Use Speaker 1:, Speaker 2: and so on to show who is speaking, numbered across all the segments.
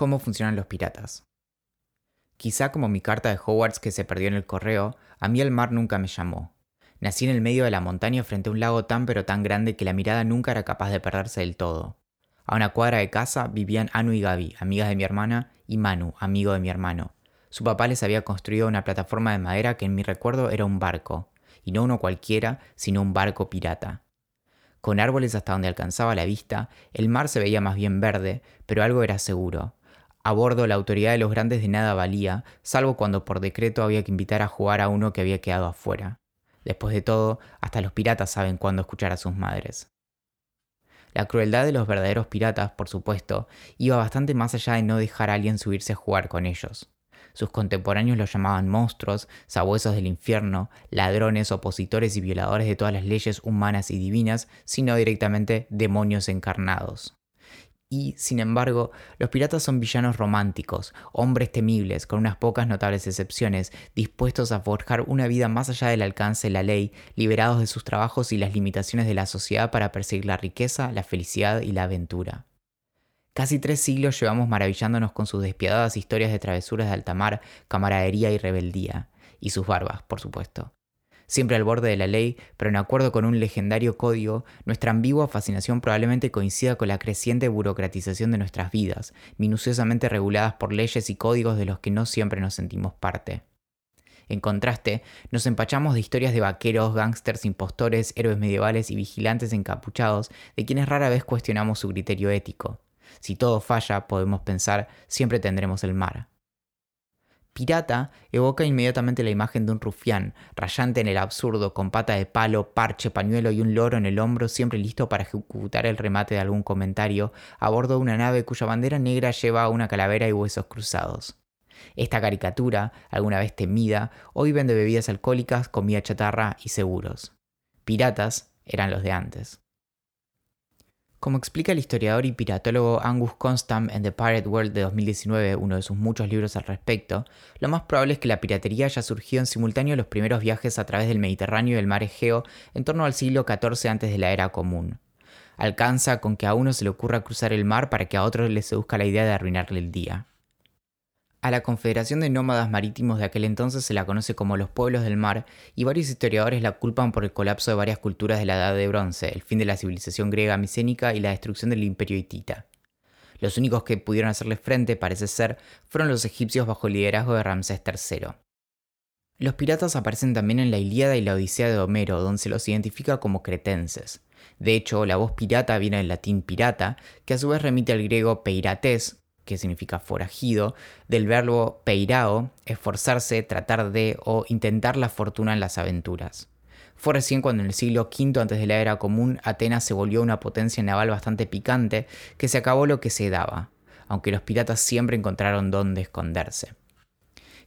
Speaker 1: cómo funcionan los piratas. Quizá como mi carta de Hogwarts que se perdió en el correo, a mí el mar nunca me llamó. Nací en el medio de la montaña frente a un lago tan pero tan grande que la mirada nunca era capaz de perderse del todo. A una cuadra de casa vivían Anu y Gaby, amigas de mi hermana, y Manu, amigo de mi hermano. Su papá les había construido una plataforma de madera que en mi recuerdo era un barco, y no uno cualquiera, sino un barco pirata. Con árboles hasta donde alcanzaba la vista, el mar se veía más bien verde, pero algo era seguro. A bordo la autoridad de los grandes de nada valía, salvo cuando por decreto había que invitar a jugar a uno que había quedado afuera. Después de todo, hasta los piratas saben cuándo escuchar a sus madres. La crueldad de los verdaderos piratas, por supuesto, iba bastante más allá de no dejar a alguien subirse a jugar con ellos. Sus contemporáneos los llamaban monstruos, sabuesos del infierno, ladrones, opositores y violadores de todas las leyes humanas y divinas, sino directamente demonios encarnados. Y, sin embargo, los piratas son villanos románticos, hombres temibles, con unas pocas notables excepciones, dispuestos a forjar una vida más allá del alcance de la ley, liberados de sus trabajos y las limitaciones de la sociedad para perseguir la riqueza, la felicidad y la aventura. Casi tres siglos llevamos maravillándonos con sus despiadadas historias de travesuras de alta mar, camaradería y rebeldía, y sus barbas, por supuesto siempre al borde de la ley, pero en acuerdo con un legendario código, nuestra ambigua fascinación probablemente coincida con la creciente burocratización de nuestras vidas, minuciosamente reguladas por leyes y códigos de los que no siempre nos sentimos parte. En contraste, nos empachamos de historias de vaqueros, gángsters, impostores, héroes medievales y vigilantes encapuchados de quienes rara vez cuestionamos su criterio ético. Si todo falla, podemos pensar, siempre tendremos el mar. Pirata evoca inmediatamente la imagen de un rufián, rayante en el absurdo, con pata de palo, parche, pañuelo y un loro en el hombro, siempre listo para ejecutar el remate de algún comentario, a bordo de una nave cuya bandera negra lleva una calavera y huesos cruzados. Esta caricatura, alguna vez temida, hoy vende bebidas alcohólicas, comida chatarra y seguros. Piratas eran los de antes. Como explica el historiador y piratólogo Angus Constam en The Pirate World de 2019, uno de sus muchos libros al respecto, lo más probable es que la piratería haya surgido en simultáneo a los primeros viajes a través del Mediterráneo y el mar Egeo en torno al siglo XIV antes de la era común. Alcanza con que a uno se le ocurra cruzar el mar para que a otro le seduzca la idea de arruinarle el día. A la Confederación de Nómadas Marítimos de aquel entonces se la conoce como los pueblos del mar y varios historiadores la culpan por el colapso de varias culturas de la Edad de Bronce, el fin de la civilización griega micénica y la destrucción del imperio hitita. Los únicos que pudieron hacerle frente, parece ser, fueron los egipcios bajo el liderazgo de Ramsés III. Los piratas aparecen también en la Ilíada y la Odisea de Homero, donde se los identifica como cretenses. De hecho, la voz pirata viene del latín pirata, que a su vez remite al griego peirates, que significa forajido, del verbo peirao, esforzarse, tratar de o intentar la fortuna en las aventuras. Fue recién cuando en el siglo V antes de la era común Atenas se volvió una potencia naval bastante picante que se acabó lo que se daba, aunque los piratas siempre encontraron dónde esconderse.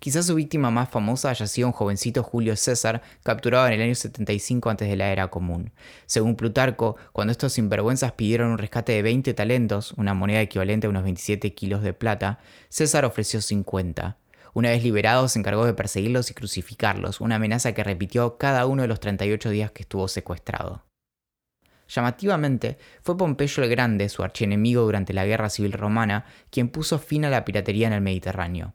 Speaker 1: Quizás su víctima más famosa haya sido un jovencito Julio César, capturado en el año 75 antes de la era común. Según Plutarco, cuando estos sinvergüenzas pidieron un rescate de 20 talentos, una moneda equivalente a unos 27 kilos de plata, César ofreció 50. Una vez liberados, se encargó de perseguirlos y crucificarlos, una amenaza que repitió cada uno de los 38 días que estuvo secuestrado. Llamativamente, fue Pompeyo el Grande, su archienemigo durante la Guerra Civil Romana, quien puso fin a la piratería en el Mediterráneo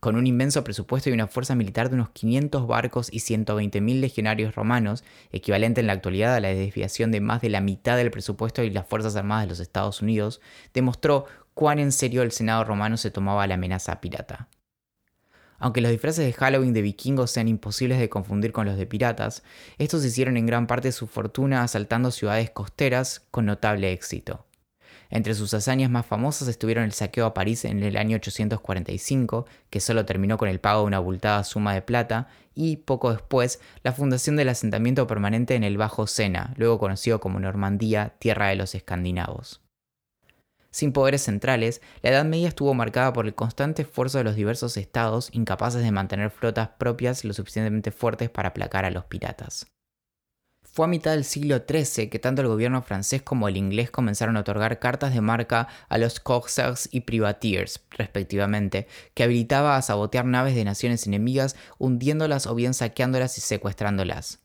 Speaker 1: con un inmenso presupuesto y una fuerza militar de unos 500 barcos y 120.000 legionarios romanos, equivalente en la actualidad a la desviación de más de la mitad del presupuesto y las Fuerzas Armadas de los Estados Unidos, demostró cuán en serio el Senado romano se tomaba la amenaza pirata. Aunque los disfraces de Halloween de vikingos sean imposibles de confundir con los de piratas, estos hicieron en gran parte su fortuna asaltando ciudades costeras con notable éxito. Entre sus hazañas más famosas estuvieron el saqueo a París en el año 845, que solo terminó con el pago de una abultada suma de plata, y poco después la fundación del asentamiento permanente en el Bajo Sena, luego conocido como Normandía, tierra de los escandinavos. Sin poderes centrales, la Edad Media estuvo marcada por el constante esfuerzo de los diversos estados incapaces de mantener flotas propias lo suficientemente fuertes para aplacar a los piratas. Fue a mitad del siglo XIII que tanto el gobierno francés como el inglés comenzaron a otorgar cartas de marca a los corsairs y privateers, respectivamente, que habilitaba a sabotear naves de naciones enemigas, hundiéndolas o bien saqueándolas y secuestrándolas.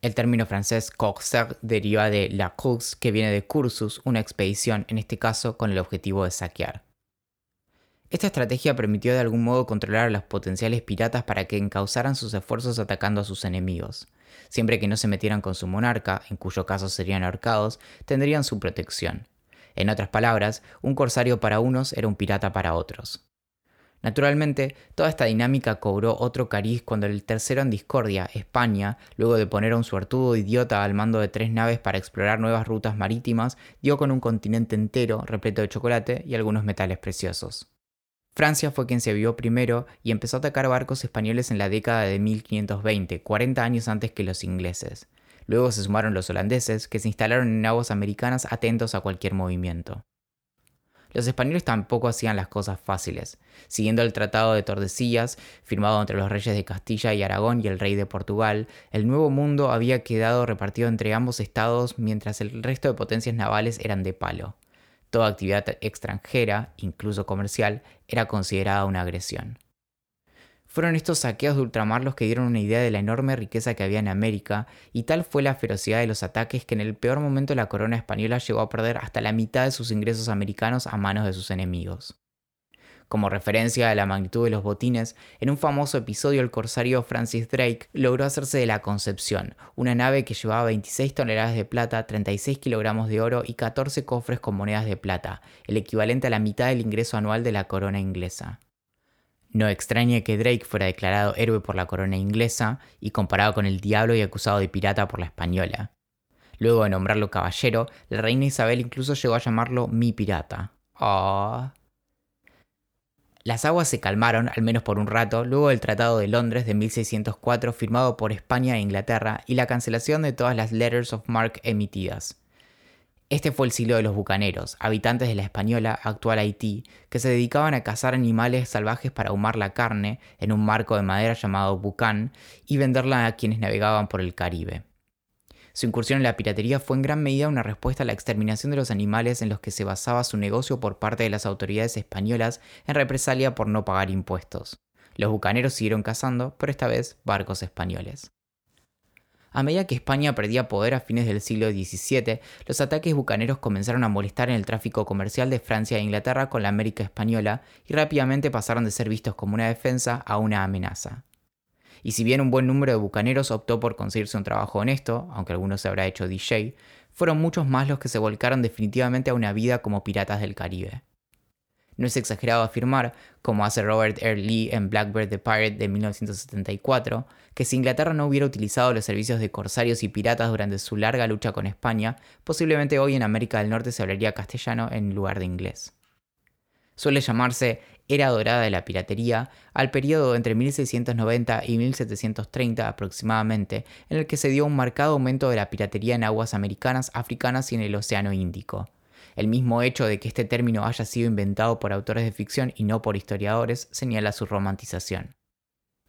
Speaker 1: El término francés corsaire deriva de la course, que viene de cursus, una expedición, en este caso con el objetivo de saquear. Esta estrategia permitió de algún modo controlar a los potenciales piratas para que encauzaran sus esfuerzos atacando a sus enemigos. Siempre que no se metieran con su monarca, en cuyo caso serían ahorcados, tendrían su protección. En otras palabras, un corsario para unos era un pirata para otros. Naturalmente, toda esta dinámica cobró otro cariz cuando el tercero en discordia, España, luego de poner a un suertudo idiota al mando de tres naves para explorar nuevas rutas marítimas, dio con un continente entero repleto de chocolate y algunos metales preciosos. Francia fue quien se vio primero y empezó a atacar barcos españoles en la década de 1520, 40 años antes que los ingleses. Luego se sumaron los holandeses, que se instalaron en aguas americanas atentos a cualquier movimiento. Los españoles tampoco hacían las cosas fáciles. Siguiendo el Tratado de Tordesillas, firmado entre los reyes de Castilla y Aragón y el rey de Portugal, el Nuevo Mundo había quedado repartido entre ambos estados mientras el resto de potencias navales eran de palo. Toda actividad extranjera, incluso comercial, era considerada una agresión. Fueron estos saqueos de ultramar los que dieron una idea de la enorme riqueza que había en América, y tal fue la ferocidad de los ataques que en el peor momento la corona española llegó a perder hasta la mitad de sus ingresos americanos a manos de sus enemigos. Como referencia a la magnitud de los botines, en un famoso episodio el corsario Francis Drake logró hacerse de la Concepción, una nave que llevaba 26 toneladas de plata, 36 kilogramos de oro y 14 cofres con monedas de plata, el equivalente a la mitad del ingreso anual de la corona inglesa. No extrañe que Drake fuera declarado héroe por la corona inglesa y comparado con el diablo y acusado de pirata por la española. Luego de nombrarlo caballero, la reina Isabel incluso llegó a llamarlo mi pirata. Ah. Las aguas se calmaron, al menos por un rato, luego del Tratado de Londres de 1604 firmado por España e Inglaterra y la cancelación de todas las Letters of Marque emitidas. Este fue el siglo de los bucaneros, habitantes de la española actual Haití, que se dedicaban a cazar animales salvajes para ahumar la carne en un marco de madera llamado bucán y venderla a quienes navegaban por el Caribe. Su incursión en la piratería fue en gran medida una respuesta a la exterminación de los animales en los que se basaba su negocio por parte de las autoridades españolas en represalia por no pagar impuestos. Los bucaneros siguieron cazando, pero esta vez barcos españoles. A medida que España perdía poder a fines del siglo XVII, los ataques bucaneros comenzaron a molestar en el tráfico comercial de Francia e Inglaterra con la América española y rápidamente pasaron de ser vistos como una defensa a una amenaza. Y si bien un buen número de bucaneros optó por conseguirse un trabajo honesto, aunque algunos se habrá hecho DJ, fueron muchos más los que se volcaron definitivamente a una vida como piratas del Caribe. No es exagerado afirmar, como hace Robert R. Lee en Blackbird the Pirate de 1974, que si Inglaterra no hubiera utilizado los servicios de corsarios y piratas durante su larga lucha con España, posiblemente hoy en América del Norte se hablaría castellano en lugar de inglés. Suele llamarse Era Dorada de la Piratería al periodo entre 1690 y 1730 aproximadamente, en el que se dio un marcado aumento de la piratería en aguas americanas, africanas y en el Océano Índico. El mismo hecho de que este término haya sido inventado por autores de ficción y no por historiadores señala su romantización.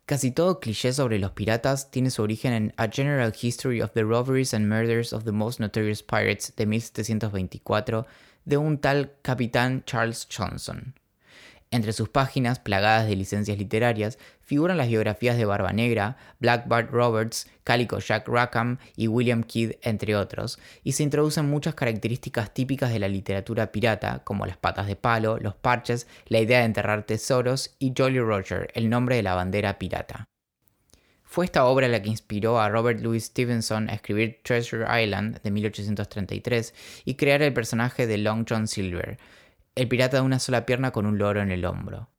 Speaker 1: Casi todo cliché sobre los piratas tiene su origen en A General History of the Robberies and Murders of the Most Notorious Pirates de 1724 de un tal capitán Charles Johnson. Entre sus páginas, plagadas de licencias literarias, figuran las biografías de Barba Negra, Black Bart Roberts, Calico Jack Rackham y William Kidd, entre otros, y se introducen muchas características típicas de la literatura pirata, como las patas de palo, los parches, la idea de enterrar tesoros y Jolly Roger, el nombre de la bandera pirata. Fue esta obra la que inspiró a Robert Louis Stevenson a escribir Treasure Island de 1833 y crear el personaje de Long John Silver, el pirata de una sola pierna con un loro en el hombro.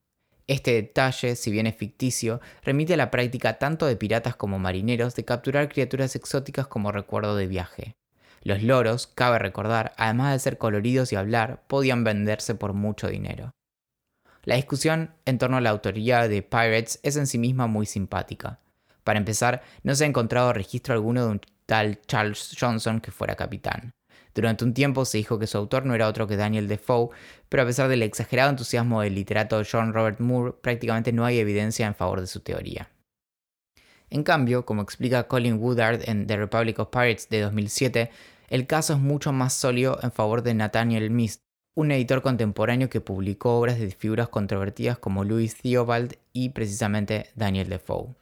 Speaker 1: Este detalle, si bien es ficticio, remite a la práctica tanto de piratas como marineros de capturar criaturas exóticas como recuerdo de viaje. Los loros, cabe recordar, además de ser coloridos y hablar, podían venderse por mucho dinero. La discusión en torno a la autoría de Pirates es en sí misma muy simpática. Para empezar, no se ha encontrado registro alguno de un tal Charles Johnson que fuera capitán. Durante un tiempo se dijo que su autor no era otro que Daniel Defoe, pero a pesar del exagerado entusiasmo del literato John Robert Moore, prácticamente no hay evidencia en favor de su teoría. En cambio, como explica Colin Woodard en The Republic of Pirates de 2007, el caso es mucho más sólido en favor de Nathaniel Mist, un editor contemporáneo que publicó obras de figuras controvertidas como Louis Theobald y precisamente Daniel Defoe.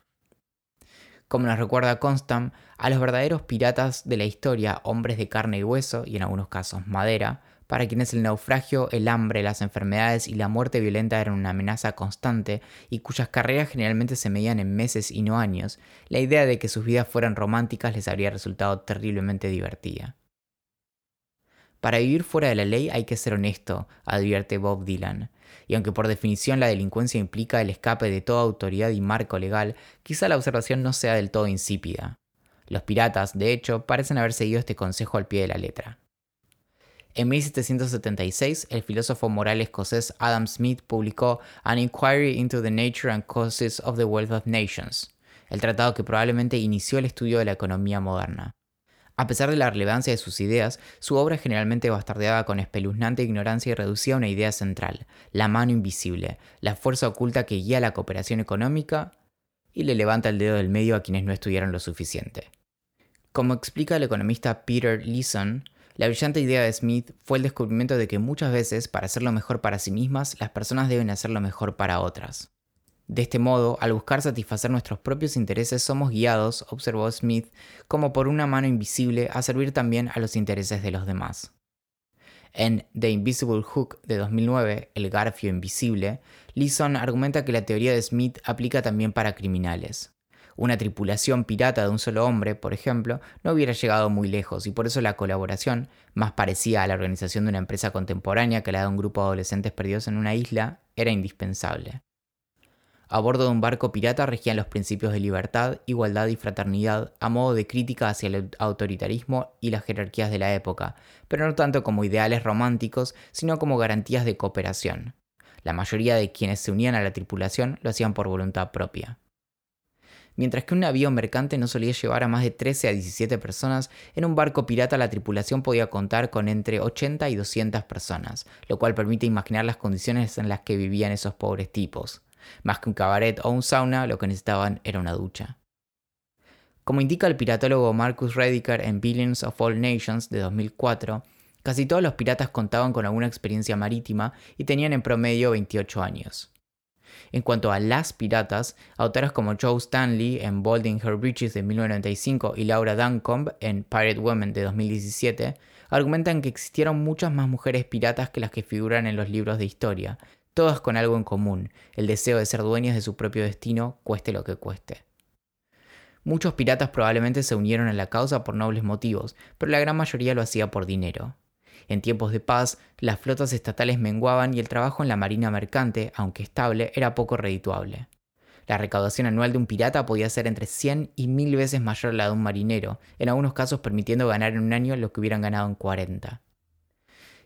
Speaker 1: Como nos recuerda Constant, a los verdaderos piratas de la historia, hombres de carne y hueso, y en algunos casos madera, para quienes el naufragio, el hambre, las enfermedades y la muerte violenta eran una amenaza constante y cuyas carreras generalmente se medían en meses y no años, la idea de que sus vidas fueran románticas les habría resultado terriblemente divertida. Para vivir fuera de la ley hay que ser honesto, advierte Bob Dylan. Y aunque por definición la delincuencia implica el escape de toda autoridad y marco legal, quizá la observación no sea del todo insípida. Los piratas, de hecho, parecen haber seguido este consejo al pie de la letra. En 1776, el filósofo moral escocés Adam Smith publicó An Inquiry into the Nature and Causes of the Wealth of Nations, el tratado que probablemente inició el estudio de la economía moderna. A pesar de la relevancia de sus ideas, su obra generalmente bastardeada con espeluznante ignorancia y reducida a una idea central, la mano invisible, la fuerza oculta que guía la cooperación económica y le levanta el dedo del medio a quienes no estudiaron lo suficiente. Como explica el economista Peter Leeson, la brillante idea de Smith fue el descubrimiento de que muchas veces, para hacer lo mejor para sí mismas, las personas deben hacer lo mejor para otras. De este modo, al buscar satisfacer nuestros propios intereses, somos guiados, observó Smith, como por una mano invisible a servir también a los intereses de los demás. En The Invisible Hook de 2009, El Garfio Invisible, Leeson argumenta que la teoría de Smith aplica también para criminales. Una tripulación pirata de un solo hombre, por ejemplo, no hubiera llegado muy lejos y por eso la colaboración, más parecida a la organización de una empresa contemporánea que la de un grupo de adolescentes perdidos en una isla, era indispensable. A bordo de un barco pirata regían los principios de libertad, igualdad y fraternidad a modo de crítica hacia el autoritarismo y las jerarquías de la época, pero no tanto como ideales románticos, sino como garantías de cooperación. La mayoría de quienes se unían a la tripulación lo hacían por voluntad propia. Mientras que un navío mercante no solía llevar a más de 13 a 17 personas, en un barco pirata la tripulación podía contar con entre 80 y 200 personas, lo cual permite imaginar las condiciones en las que vivían esos pobres tipos. Más que un cabaret o un sauna, lo que necesitaban era una ducha. Como indica el piratólogo Marcus Rediker en Billions of All Nations de 2004, casi todos los piratas contaban con alguna experiencia marítima y tenían en promedio 28 años. En cuanto a las piratas, autores como Joe Stanley en Bolding Her Bridges de 1995 y Laura Duncombe en Pirate Women de 2017 argumentan que existieron muchas más mujeres piratas que las que figuran en los libros de historia, todas con algo en común, el deseo de ser dueñas de su propio destino, cueste lo que cueste. Muchos piratas probablemente se unieron a la causa por nobles motivos, pero la gran mayoría lo hacía por dinero. En tiempos de paz, las flotas estatales menguaban y el trabajo en la marina mercante, aunque estable, era poco redituable. La recaudación anual de un pirata podía ser entre 100 y 1000 veces mayor a la de un marinero, en algunos casos permitiendo ganar en un año lo que hubieran ganado en 40.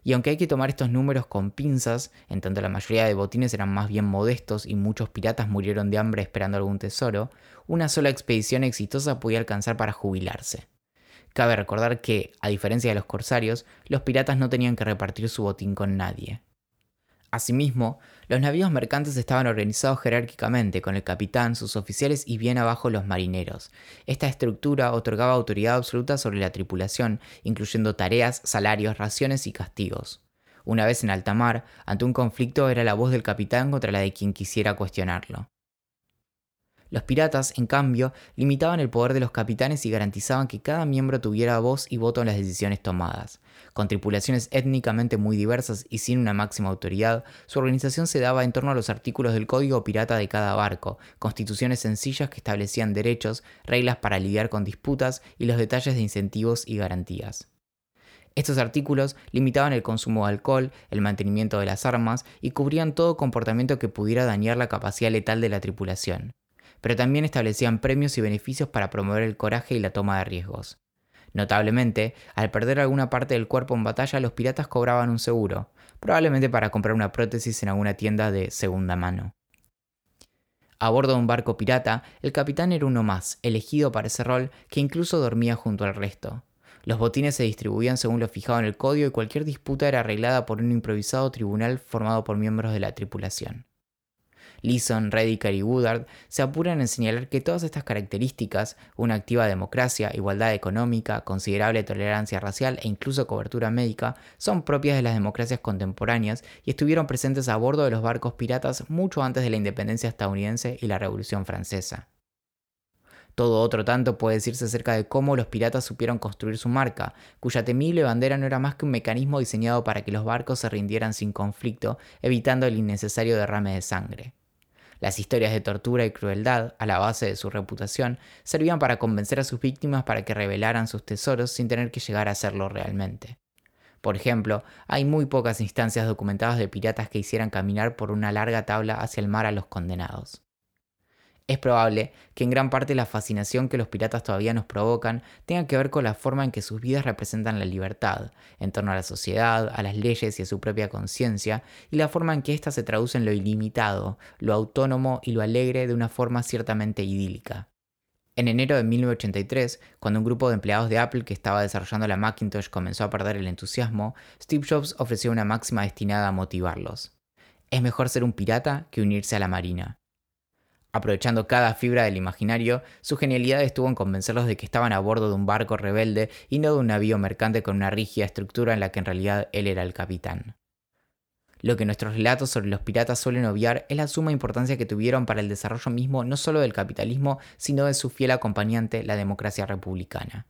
Speaker 1: Y aunque hay que tomar estos números con pinzas, en tanto la mayoría de botines eran más bien modestos y muchos piratas murieron de hambre esperando algún tesoro, una sola expedición exitosa podía alcanzar para jubilarse. Cabe recordar que, a diferencia de los corsarios, los piratas no tenían que repartir su botín con nadie. Asimismo, los navíos mercantes estaban organizados jerárquicamente, con el capitán, sus oficiales y bien abajo los marineros. Esta estructura otorgaba autoridad absoluta sobre la tripulación, incluyendo tareas, salarios, raciones y castigos. Una vez en alta mar, ante un conflicto era la voz del capitán contra la de quien quisiera cuestionarlo. Los piratas, en cambio, limitaban el poder de los capitanes y garantizaban que cada miembro tuviera voz y voto en las decisiones tomadas. Con tripulaciones étnicamente muy diversas y sin una máxima autoridad, su organización se daba en torno a los artículos del código pirata de cada barco, constituciones sencillas que establecían derechos, reglas para lidiar con disputas y los detalles de incentivos y garantías. Estos artículos limitaban el consumo de alcohol, el mantenimiento de las armas y cubrían todo comportamiento que pudiera dañar la capacidad letal de la tripulación pero también establecían premios y beneficios para promover el coraje y la toma de riesgos. Notablemente, al perder alguna parte del cuerpo en batalla, los piratas cobraban un seguro, probablemente para comprar una prótesis en alguna tienda de segunda mano. A bordo de un barco pirata, el capitán era uno más, elegido para ese rol, que incluso dormía junto al resto. Los botines se distribuían según lo fijado en el código y cualquier disputa era arreglada por un improvisado tribunal formado por miembros de la tripulación. Leeson, Rediker y Woodard se apuran en señalar que todas estas características, una activa democracia, igualdad económica, considerable tolerancia racial e incluso cobertura médica, son propias de las democracias contemporáneas y estuvieron presentes a bordo de los barcos piratas mucho antes de la independencia estadounidense y la Revolución Francesa. Todo otro tanto puede decirse acerca de cómo los piratas supieron construir su marca, cuya temible bandera no era más que un mecanismo diseñado para que los barcos se rindieran sin conflicto, evitando el innecesario derrame de sangre. Las historias de tortura y crueldad, a la base de su reputación, servían para convencer a sus víctimas para que revelaran sus tesoros sin tener que llegar a hacerlo realmente. Por ejemplo, hay muy pocas instancias documentadas de piratas que hicieran caminar por una larga tabla hacia el mar a los condenados. Es probable que en gran parte la fascinación que los piratas todavía nos provocan tenga que ver con la forma en que sus vidas representan la libertad, en torno a la sociedad, a las leyes y a su propia conciencia, y la forma en que ésta se traduce en lo ilimitado, lo autónomo y lo alegre de una forma ciertamente idílica. En enero de 1983, cuando un grupo de empleados de Apple que estaba desarrollando la Macintosh comenzó a perder el entusiasmo, Steve Jobs ofreció una máxima destinada a motivarlos. Es mejor ser un pirata que unirse a la marina. Aprovechando cada fibra del imaginario, su genialidad estuvo en convencerlos de que estaban a bordo de un barco rebelde y no de un navío mercante con una rígida estructura en la que en realidad él era el capitán. Lo que nuestros relatos sobre los piratas suelen obviar es la suma importancia que tuvieron para el desarrollo mismo no solo del capitalismo, sino de su fiel acompañante, la democracia republicana.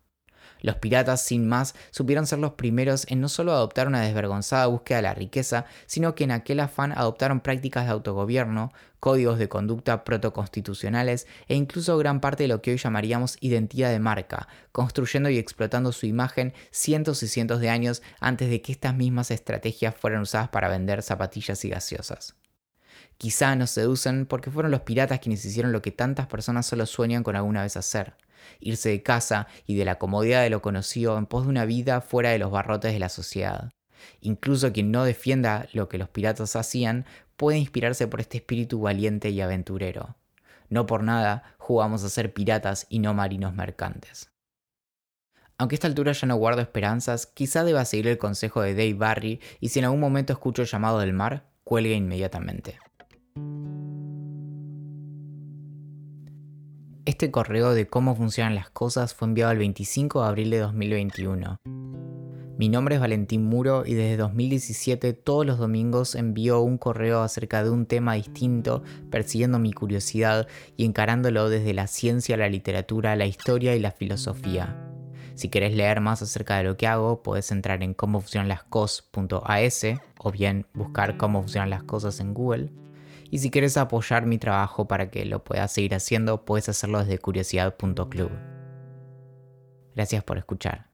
Speaker 1: Los piratas, sin más, supieron ser los primeros en no solo adoptar una desvergonzada búsqueda de la riqueza, sino que en aquel afán adoptaron prácticas de autogobierno, códigos de conducta protoconstitucionales e incluso gran parte de lo que hoy llamaríamos identidad de marca, construyendo y explotando su imagen cientos y cientos de años antes de que estas mismas estrategias fueran usadas para vender zapatillas y gaseosas. Quizá nos seducen porque fueron los piratas quienes hicieron lo que tantas personas solo sueñan con alguna vez hacer, irse de casa y de la comodidad de lo conocido en pos de una vida fuera de los barrotes de la sociedad. Incluso quien no defienda lo que los piratas hacían puede inspirarse por este espíritu valiente y aventurero. No por nada jugamos a ser piratas y no marinos mercantes. Aunque a esta altura ya no guardo esperanzas, quizá deba seguir el consejo de Dave Barry y si en algún momento escucho el llamado del mar, cuelgue inmediatamente. Este correo de cómo funcionan las cosas fue enviado el 25 de abril de 2021. Mi nombre es Valentín Muro y desde 2017 todos los domingos envío un correo acerca de un tema distinto, persiguiendo mi curiosidad y encarándolo desde la ciencia, la literatura, la historia y la filosofía. Si querés leer más acerca de lo que hago, puedes entrar en cómo funcionan las o bien buscar cómo funcionan las cosas en Google. Y si quieres apoyar mi trabajo para que lo puedas seguir haciendo, puedes hacerlo desde curiosidad.club. Gracias por escuchar.